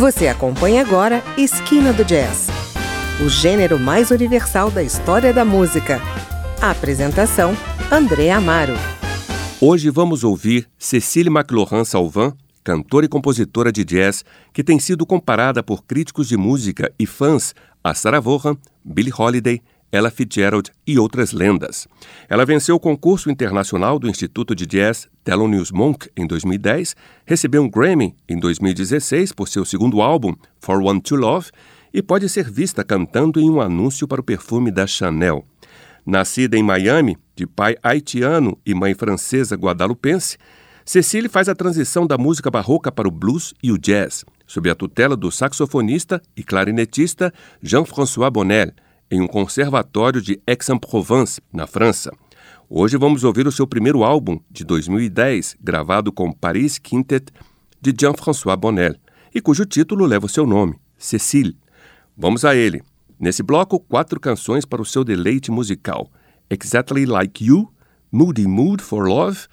Você acompanha agora Esquina do Jazz, o gênero mais universal da história da música. A apresentação: André Amaro. Hoje vamos ouvir Cecília McLaurin Salvin, cantora e compositora de jazz, que tem sido comparada por críticos de música e fãs a Sarah Vaughan, Billie Holiday, Ella Fitzgerald e outras lendas. Ela venceu o concurso internacional do Instituto de Jazz Thelonious Monk em 2010, recebeu um Grammy em 2016 por seu segundo álbum, For One to Love, e pode ser vista cantando em um anúncio para o perfume da Chanel. Nascida em Miami, de pai haitiano e mãe francesa guadalupense, Cecile faz a transição da música barroca para o blues e o jazz, sob a tutela do saxofonista e clarinetista Jean-François Bonnel, em um conservatório de Aix-en-Provence, na França. Hoje vamos ouvir o seu primeiro álbum, de 2010, gravado com Paris Quintet, de Jean-François Bonnel, e cujo título leva o seu nome, Cécile. Vamos a ele. Nesse bloco, quatro canções para o seu deleite musical: Exactly Like You, Moody Mood for Love,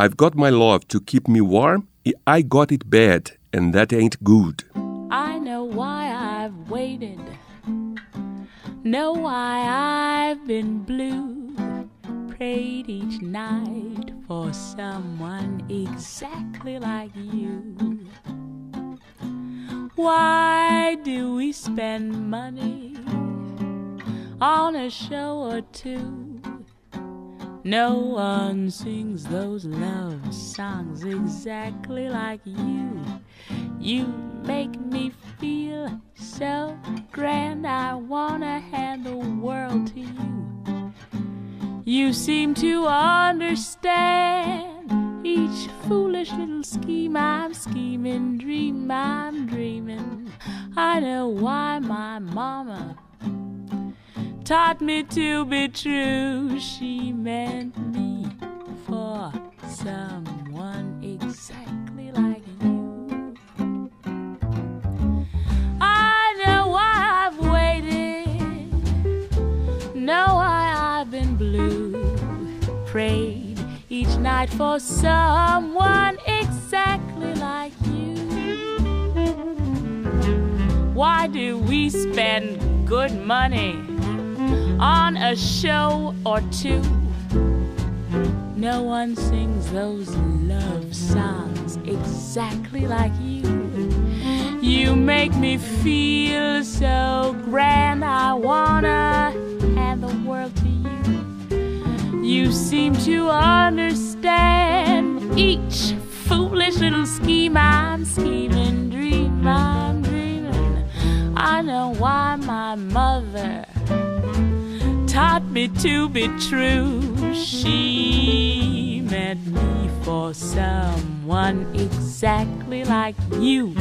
I've Got My Love to Keep Me Warm e I Got It Bad and That Ain't Good. I know why I've waited. Know why I've been blue. Prayed each night for someone exactly like you. Why do we spend money on a show or two? No one sings those love songs exactly like you. You make me feel so grand, I wanna hand the world to you. You seem to understand each foolish little scheme I'm scheming, dream I'm dreaming. I know why my mama taught me to be true. She meant me for someone for someone exactly like you. Why do we spend good money on a show or two? No one sings those love songs exactly like you. You make me feel so grand, I wanna hand the world you. Seem to understand each foolish little scheme I'm scheming, dream I'm dreaming. I know why my mother taught me to be true. She meant me for someone exactly like you.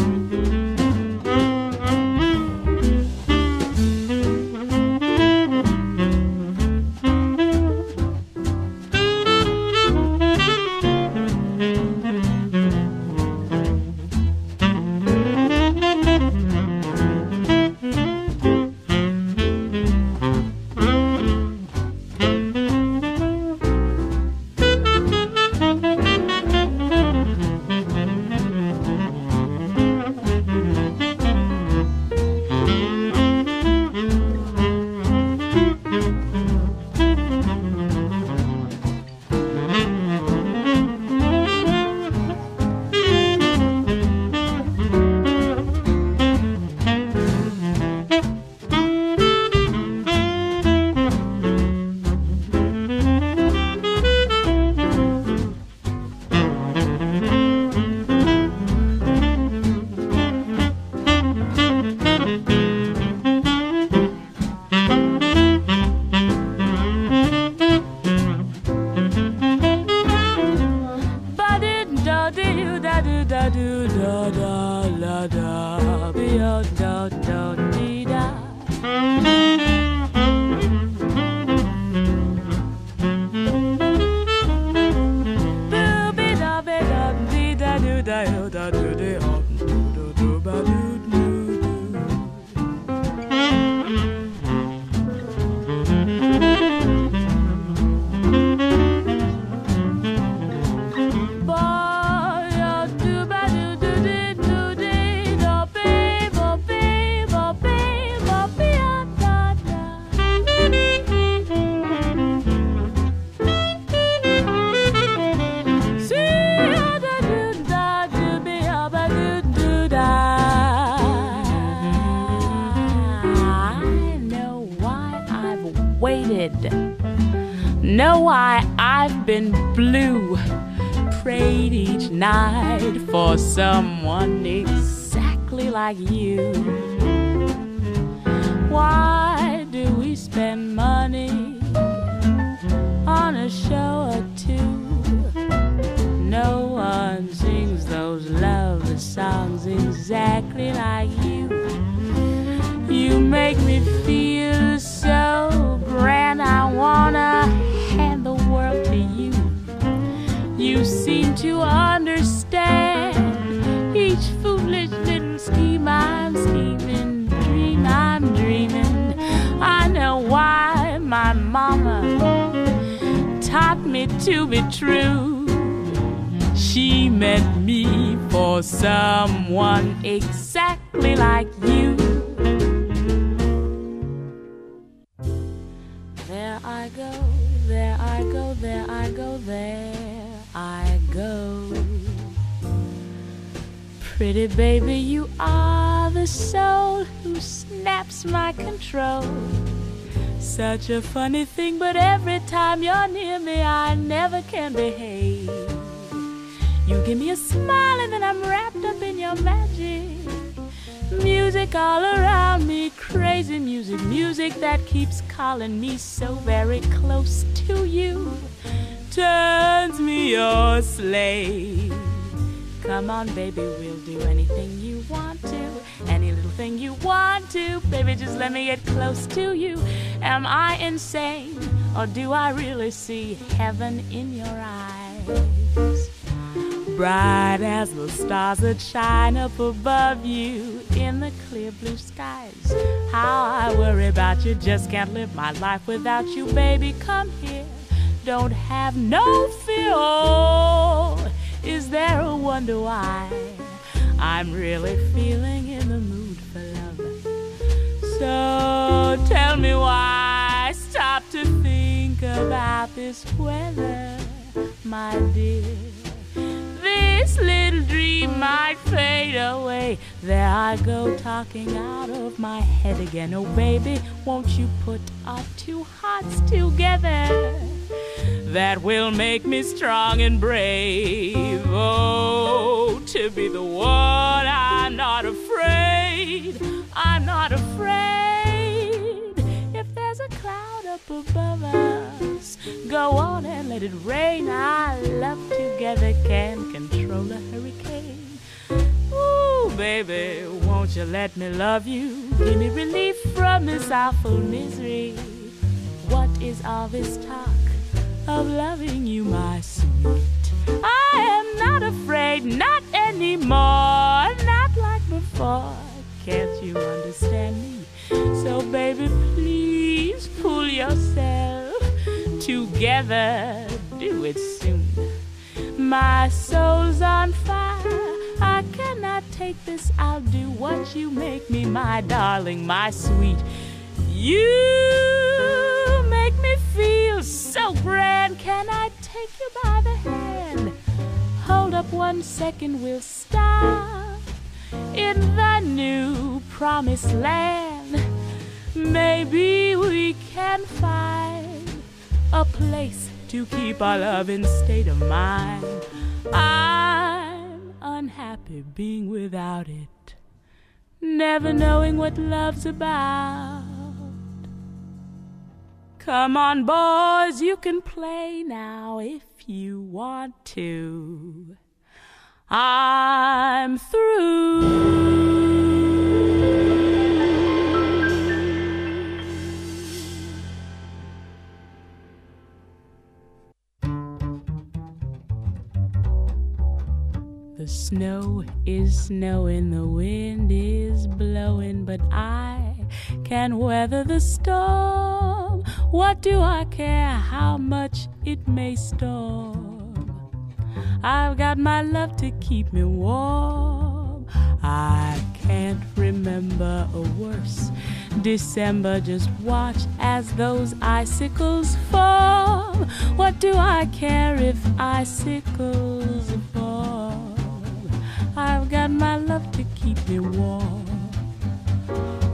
For someone exactly like you. Why do we spend money on a show or two? No one sings those love songs exactly like you. You make me feel so grand. I wanna hand the world to you. You seem to understand my mama taught me to be true. She meant me for someone exactly like you. There I go, there I go, there I go, there I go. Pretty baby, you are the soul who snaps my control. Such a funny thing, but every time you're near me, I never can behave. You give me a smile, and then I'm wrapped up in your magic. Music all around me, crazy music, music that keeps calling me so very close to you. Turns me your slave. Come on, baby, we'll do anything you want to. Any little thing you want to. Baby, just let me get close to you. Am I insane? Or do I really see heaven in your eyes? Bright as the stars that shine up above you in the clear blue skies. How I worry about you, just can't live my life without you, baby. Come here, don't have no fear. Is there a wonder why I'm really feeling in the mood for love? So tell me why. I Stop to think about this weather, my dear. This little dream There I go, talking out of my head again. Oh, baby, won't you put our two hearts together? That will make me strong and brave. Oh, to be the one, I'm not afraid. I'm not afraid. If there's a cloud up above us, go on and let it rain. Our love together can control a hurricane. Ooh, baby, won't you let me love you? Give me relief from this awful misery. What is all this talk of loving you, my sweet? I am not afraid, not anymore, not like before. Can't you understand me? So, baby, please pull yourself together. Do it soon. My soul's on fire. I take this. I'll do what you make me, my darling, my sweet. You make me feel so grand. Can I take you by the hand? Hold up one second, we'll stop in the new promised land. Maybe we can find a place to keep our love in state of mind. I'm unhappy being without it, never knowing what love's about. Come on, boys, you can play now if you want to. I'm through. Snow is snowing, the wind is blowing, but I can weather the storm. What do I care how much it may storm? I've got my love to keep me warm. I can't remember a worse December. Just watch as those icicles fall. What do I care if icicles fall? I've got my love to keep me warm.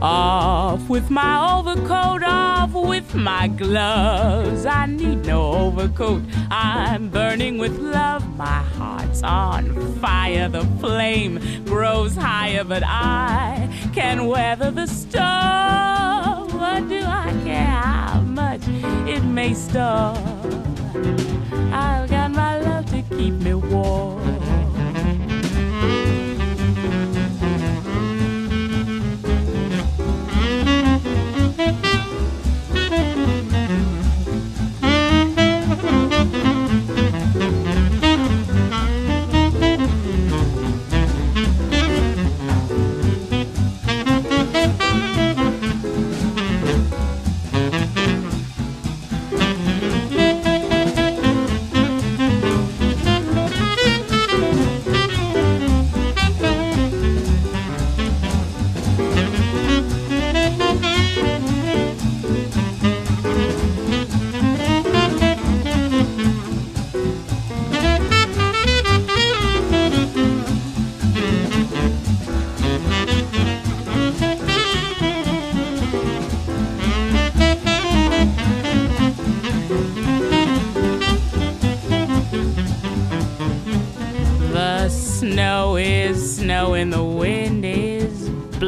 Off with my overcoat, off with my gloves. I need no overcoat. I'm burning with love. My heart's on fire. The flame grows higher, but I can weather the storm. What do I care how much it may storm? I've got my love to keep me warm.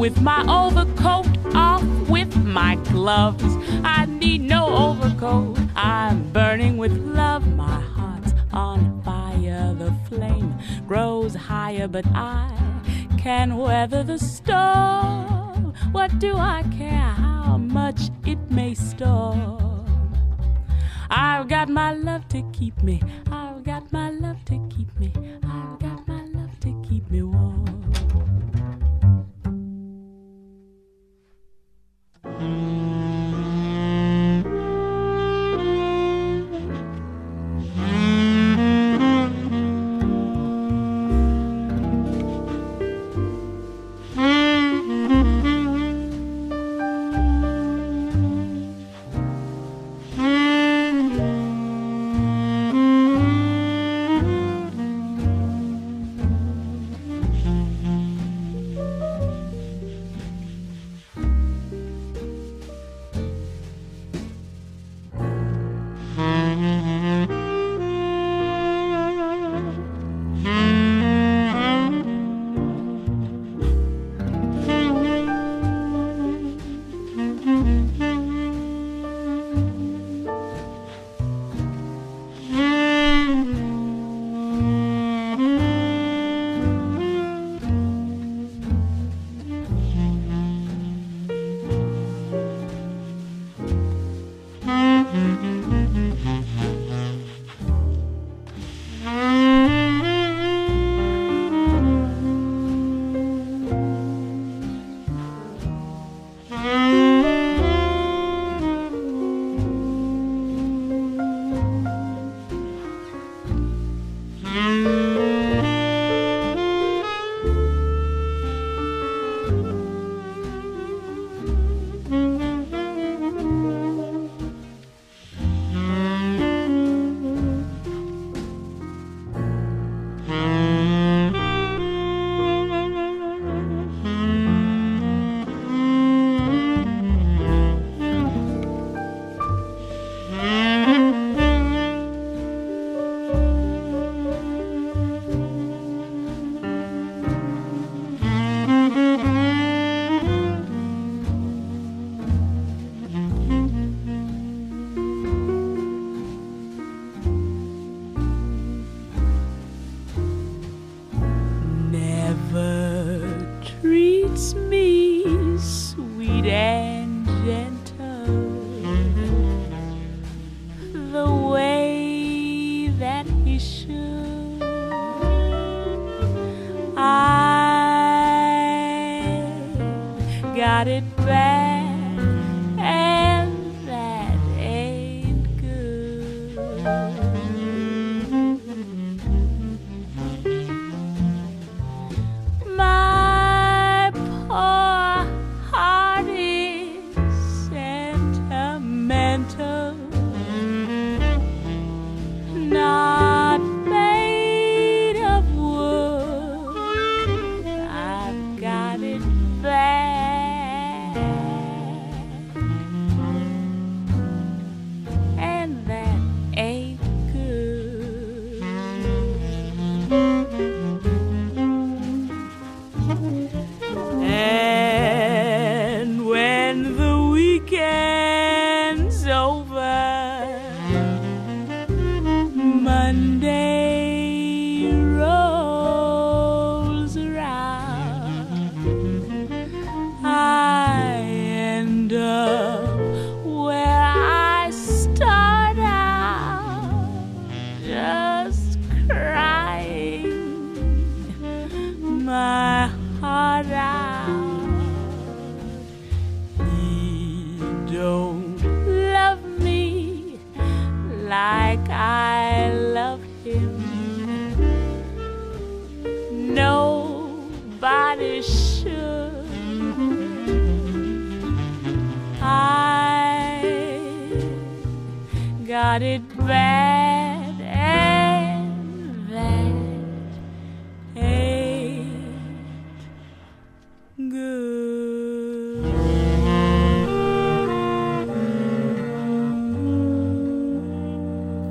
with my overcoat, off with my gloves. I need no overcoat. I'm burning with love. My heart's on fire. The flame grows higher, but I can weather the storm. What do I care how much it may storm? I've got my love to keep me. I've got my love to keep me. I've got my love to keep me warm.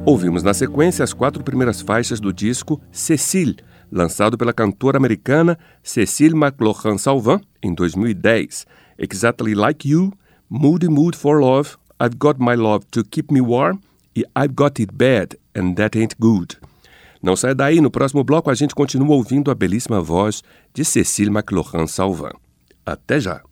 Ouvimos na sequência as quatro primeiras faixas do disco Cecile, lançado pela cantora americana Cecile McLaughlin Salvant em 2010. Exactly Like You, Moody Mood for Love, I've Got My Love to Keep Me Warm e I've Got It Bad and That Ain't Good. Não sai daí, no próximo bloco a gente continua ouvindo a belíssima voz de Cecile McLaughlin Salvant. Até já!